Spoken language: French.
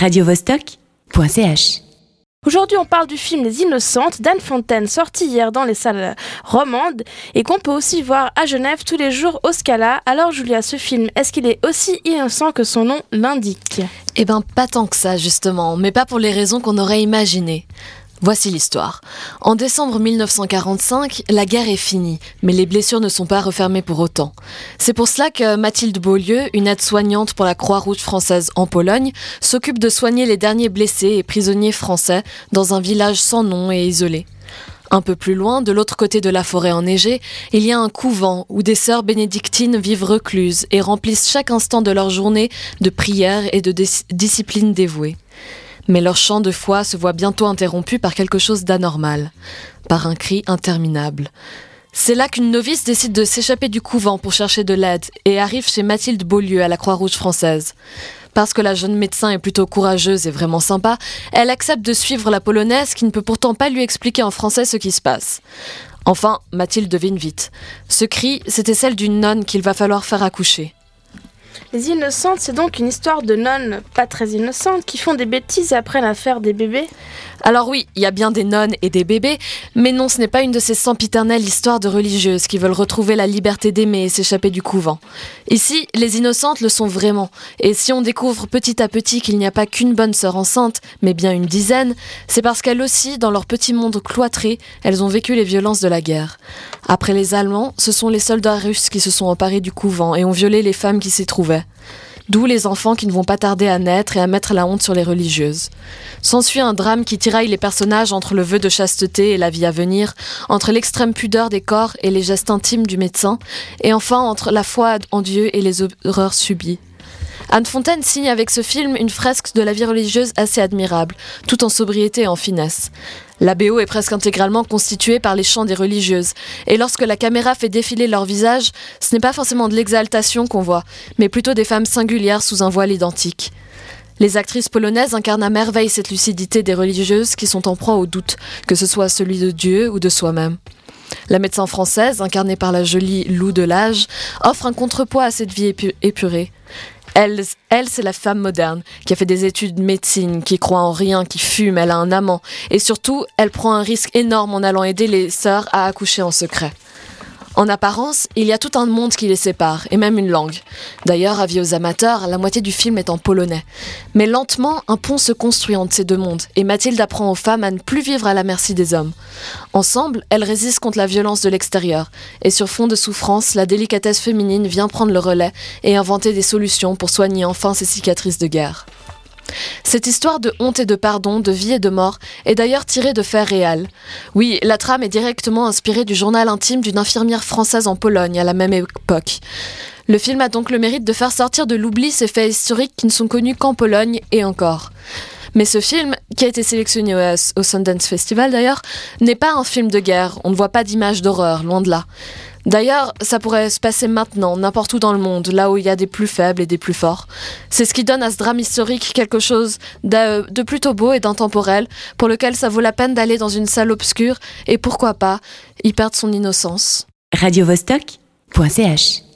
radiovostok.ch. Aujourd'hui, on parle du film Les Innocentes d'Anne Fontaine, sorti hier dans les salles romandes et qu'on peut aussi voir à Genève tous les jours au Scala. Alors, Julia, ce film, est-ce qu'il est aussi innocent que son nom l'indique? Eh ben, pas tant que ça, justement, mais pas pour les raisons qu'on aurait imaginées. Voici l'histoire. En décembre 1945, la guerre est finie, mais les blessures ne sont pas refermées pour autant. C'est pour cela que Mathilde Beaulieu, une aide-soignante pour la Croix-Rouge française en Pologne, s'occupe de soigner les derniers blessés et prisonniers français dans un village sans nom et isolé. Un peu plus loin, de l'autre côté de la forêt enneigée, il y a un couvent où des sœurs bénédictines vivent recluses et remplissent chaque instant de leur journée de prières et de discipline dévouée. Mais leur chant de foi se voit bientôt interrompu par quelque chose d'anormal, par un cri interminable. C'est là qu'une novice décide de s'échapper du couvent pour chercher de l'aide et arrive chez Mathilde Beaulieu à la Croix-Rouge française. Parce que la jeune médecin est plutôt courageuse et vraiment sympa, elle accepte de suivre la polonaise qui ne peut pourtant pas lui expliquer en français ce qui se passe. Enfin, Mathilde devine vite. Ce cri, c'était celle d'une nonne qu'il va falloir faire accoucher. Les Innocentes, c'est donc une histoire de nonnes pas très innocentes qui font des bêtises et apprennent à faire des bébés Alors oui, il y a bien des nonnes et des bébés, mais non, ce n'est pas une de ces sempiternelles histoires de religieuses qui veulent retrouver la liberté d'aimer et s'échapper du couvent. Ici, les Innocentes le sont vraiment, et si on découvre petit à petit qu'il n'y a pas qu'une bonne sœur enceinte, mais bien une dizaine, c'est parce qu'elles aussi, dans leur petit monde cloîtré, elles ont vécu les violences de la guerre. Après les Allemands, ce sont les soldats russes qui se sont emparés du couvent et ont violé les femmes qui s'y trouvaient. D'où les enfants qui ne vont pas tarder à naître et à mettre la honte sur les religieuses. S'ensuit un drame qui tiraille les personnages entre le vœu de chasteté et la vie à venir, entre l'extrême pudeur des corps et les gestes intimes du médecin, et enfin entre la foi en Dieu et les horreurs subies. Anne Fontaine signe avec ce film une fresque de la vie religieuse assez admirable, tout en sobriété et en finesse. La BO est presque intégralement constituée par les chants des religieuses, et lorsque la caméra fait défiler leur visage, ce n'est pas forcément de l'exaltation qu'on voit, mais plutôt des femmes singulières sous un voile identique. Les actrices polonaises incarnent à merveille cette lucidité des religieuses qui sont en proie au doute, que ce soit celui de Dieu ou de soi-même. La médecin française, incarnée par la jolie Lou de l'âge, offre un contrepoids à cette vie épurée. Elle, elle c'est la femme moderne qui a fait des études de médecine, qui croit en rien, qui fume, elle a un amant. Et surtout, elle prend un risque énorme en allant aider les sœurs à accoucher en secret. En apparence, il y a tout un monde qui les sépare, et même une langue. D'ailleurs, avis aux amateurs, la moitié du film est en polonais. Mais lentement, un pont se construit entre ces deux mondes, et Mathilde apprend aux femmes à ne plus vivre à la merci des hommes. Ensemble, elles résistent contre la violence de l'extérieur, et sur fond de souffrance, la délicatesse féminine vient prendre le relais et inventer des solutions pour soigner enfin ces cicatrices de guerre. Cette histoire de honte et de pardon, de vie et de mort, est d'ailleurs tirée de faits réels. Oui, la trame est directement inspirée du journal intime d'une infirmière française en Pologne à la même époque. Le film a donc le mérite de faire sortir de l'oubli ces faits historiques qui ne sont connus qu'en Pologne et encore. Mais ce film, qui a été sélectionné au, Sundance Festival d'ailleurs, n'est pas un film de guerre, on ne voit pas d'images d'horreur, loin de là. D'ailleurs, ça pourrait se passer maintenant, n'importe où dans le monde, là où il y a des plus faibles et des plus forts. C'est ce qui donne à ce drame historique quelque chose de, plutôt beau et d'intemporel, pour lequel ça vaut la peine d'aller dans une salle obscure et pourquoi pas y perdre son innocence. radiovostok.ch